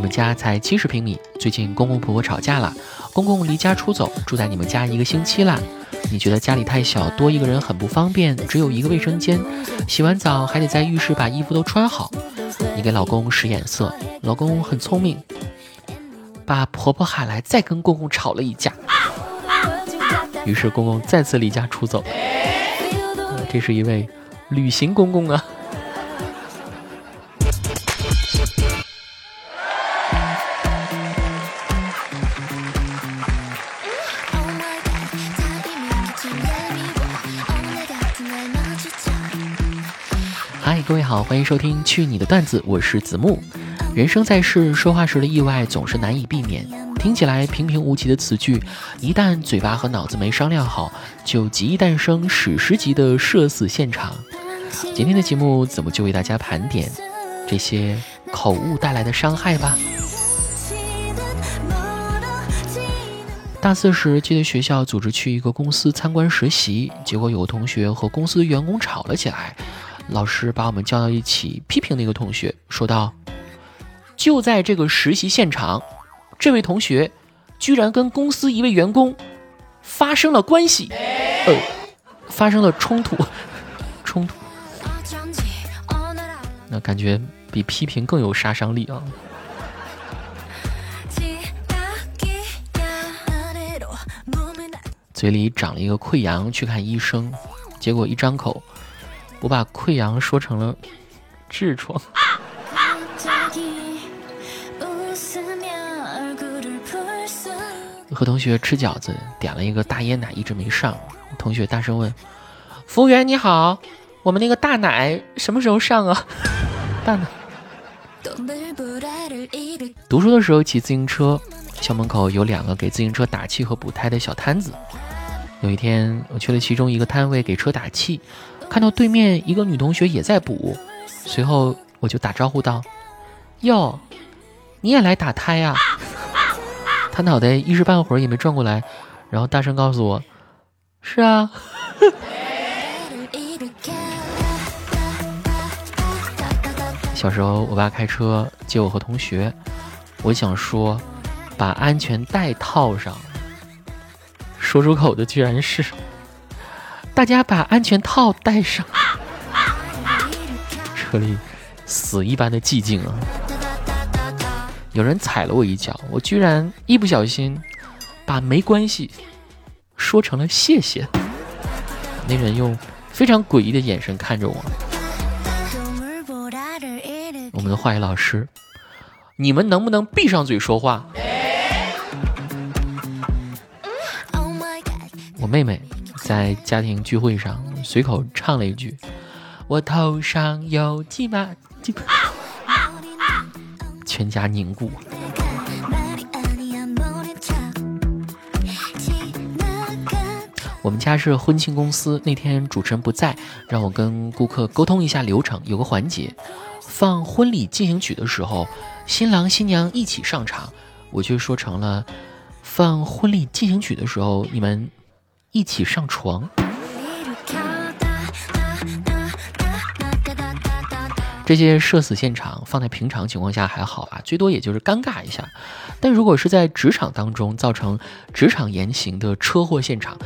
你们家才七十平米，最近公公婆婆吵架了，公公离家出走，住在你们家一个星期啦。你觉得家里太小，多一个人很不方便，只有一个卫生间，洗完澡还得在浴室把衣服都穿好。你给老公使眼色，老公很聪明，把婆婆喊来，再跟公公吵了一架。于是公公再次离家出走。这是一位旅行公公啊。嗨，各位好，欢迎收听《去你的段子》，我是子木。人生在世，说话时的意外总是难以避免。听起来平平无奇的词句，一旦嘴巴和脑子没商量好，就极易诞生史诗级的社死现场。今天的节目，子木就为大家盘点这些口误带来的伤害吧。大四时，记得学校组织去一个公司参观实习，结果有同学和公司的员工吵了起来。老师把我们叫到一起，批评那个同学，说道：“就在这个实习现场，这位同学居然跟公司一位员工发生了关系，呃，发生了冲突，冲突。那感觉比批评更有杀伤力啊！嘴里长了一个溃疡，去看医生，结果一张口。”我把溃疡说成了痔疮。和同学吃饺子，点了一个大椰奶，一直没上。同学大声问：“服务员你好，我们那个大奶什么时候上啊？” 大奶。读书的时候骑自行车，校门口有两个给自行车打气和补胎的小摊子。有一天，我去了其中一个摊位给车打气。看到对面一个女同学也在补，随后我就打招呼道：“哟，你也来打胎呀？” 她脑袋一时半会儿也没转过来，然后大声告诉我：“是啊。”小时候，我爸开车接我和同学，我想说：“把安全带套上。”说出口的居然是。大家把安全套带上，车里死一般的寂静啊！有人踩了我一脚，我居然一不小心把没关系说成了谢谢。那人用非常诡异的眼神看着我。我们的化学老师，你们能不能闭上嘴说话？我妹妹。在家庭聚会上随口唱了一句：“我头上有几把金。”全家凝固。我们家是婚庆公司，那天主持人不在，让我跟顾客沟通一下流程。有个环节，放婚礼进行曲的时候，新郎新娘一起上场，我却说成了放婚礼进行曲的时候，你们。一起上床，这些社死现场放在平常情况下还好啊，最多也就是尴尬一下。但如果是在职场当中造成职场言行的车祸现场，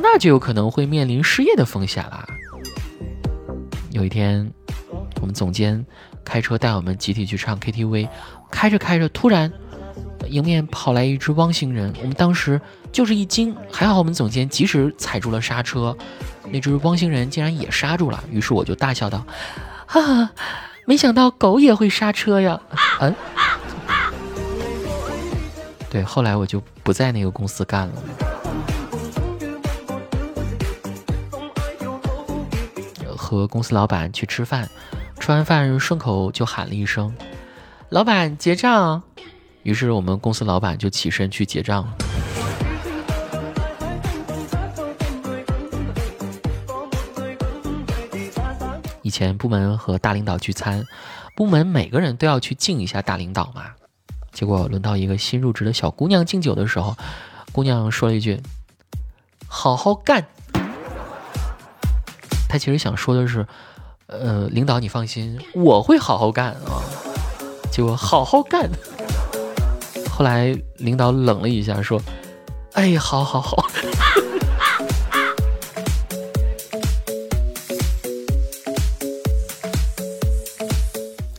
那就有可能会面临失业的风险啦。有一天，我们总监开车带我们集体去唱 KTV，开着开着，突然迎面跑来一只汪星人，我们当时。就是一惊，还好我们总监及时踩住了刹车，那只汪星人竟然也刹住了。于是我就大笑道：“哈哈，没想到狗也会刹车呀！”嗯，对，后来我就不在那个公司干了。和公司老板去吃饭，吃完饭顺口就喊了一声：“老板结账。”于是我们公司老板就起身去结账了。以前部门和大领导聚餐，部门每个人都要去敬一下大领导嘛。结果轮到一个新入职的小姑娘敬酒的时候，姑娘说了一句：“好好干。”她其实想说的是：“呃，领导你放心，我会好好干啊。”结果好好干。后来领导冷了一下，说：“哎，好好好。”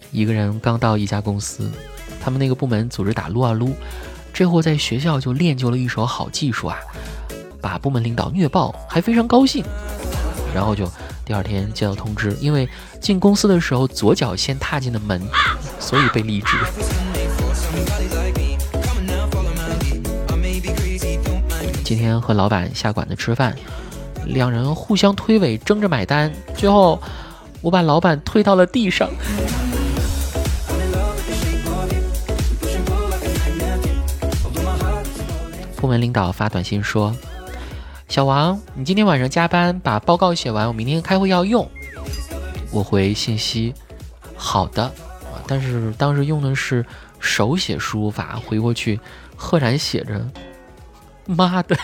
一个人刚到一家公司，他们那个部门组织打撸啊撸，这货在学校就练就了一手好技术啊，把部门领导虐爆，还非常高兴。然后就第二天接到通知，因为进公司的时候左脚先踏进了门，所以被离职。今天和老板下馆子吃饭，两人互相推诿，争着买单，最后我把老板推到了地上。部门领导发短信说：“小王，你今天晚上加班把报告写完，我明天开会要用。”我回信息：“好的。”但是当时用的是手写输入法，回过去赫然写着：“妈的！”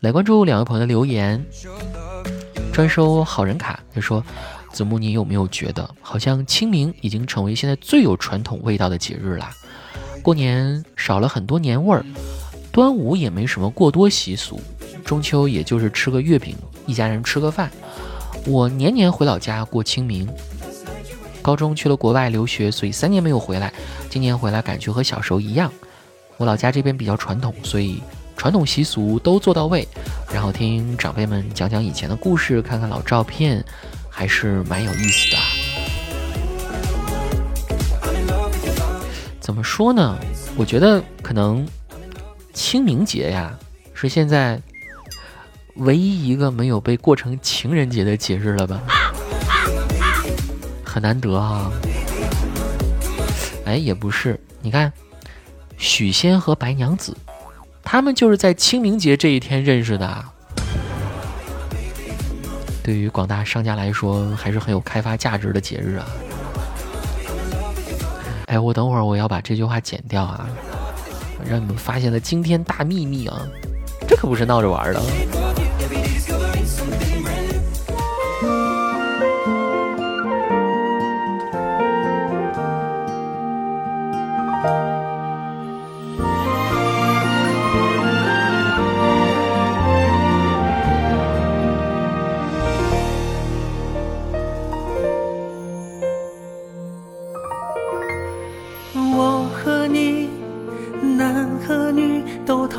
来关注两位朋友的留言。专收好人卡。他说：“子木，你有没有觉得，好像清明已经成为现在最有传统味道的节日了？过年少了很多年味儿，端午也没什么过多习俗，中秋也就是吃个月饼，一家人吃个饭。我年年回老家过清明。高中去了国外留学，所以三年没有回来。今年回来，感觉和小时候一样。我老家这边比较传统，所以。”传统习俗都做到位，然后听长辈们讲讲以前的故事，看看老照片，还是蛮有意思的。怎么说呢？我觉得可能清明节呀，是现在唯一一个没有被过成情人节的节日了吧？很难得啊。哎，也不是，你看，许仙和白娘子。他们就是在清明节这一天认识的。对于广大商家来说，还是很有开发价值的节日啊！哎，我等会儿我要把这句话剪掉啊，让你们发现了惊天大秘密啊！这可不是闹着玩的。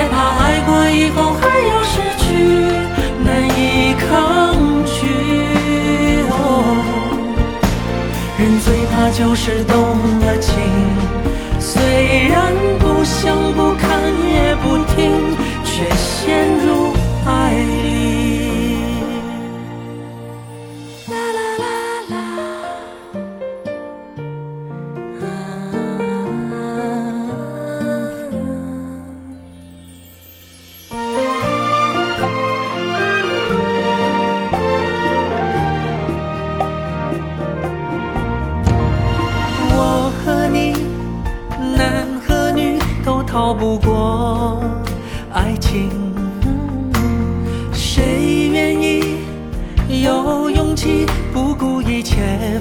害怕爱过以后还要失去，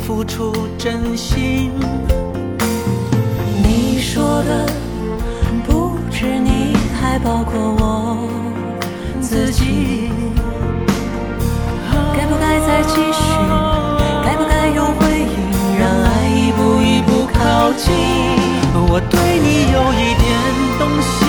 付出真心。你说的不止你还包括我自己。该不该再继续？该不该有回应让爱一步一步靠近？我对你有一点动心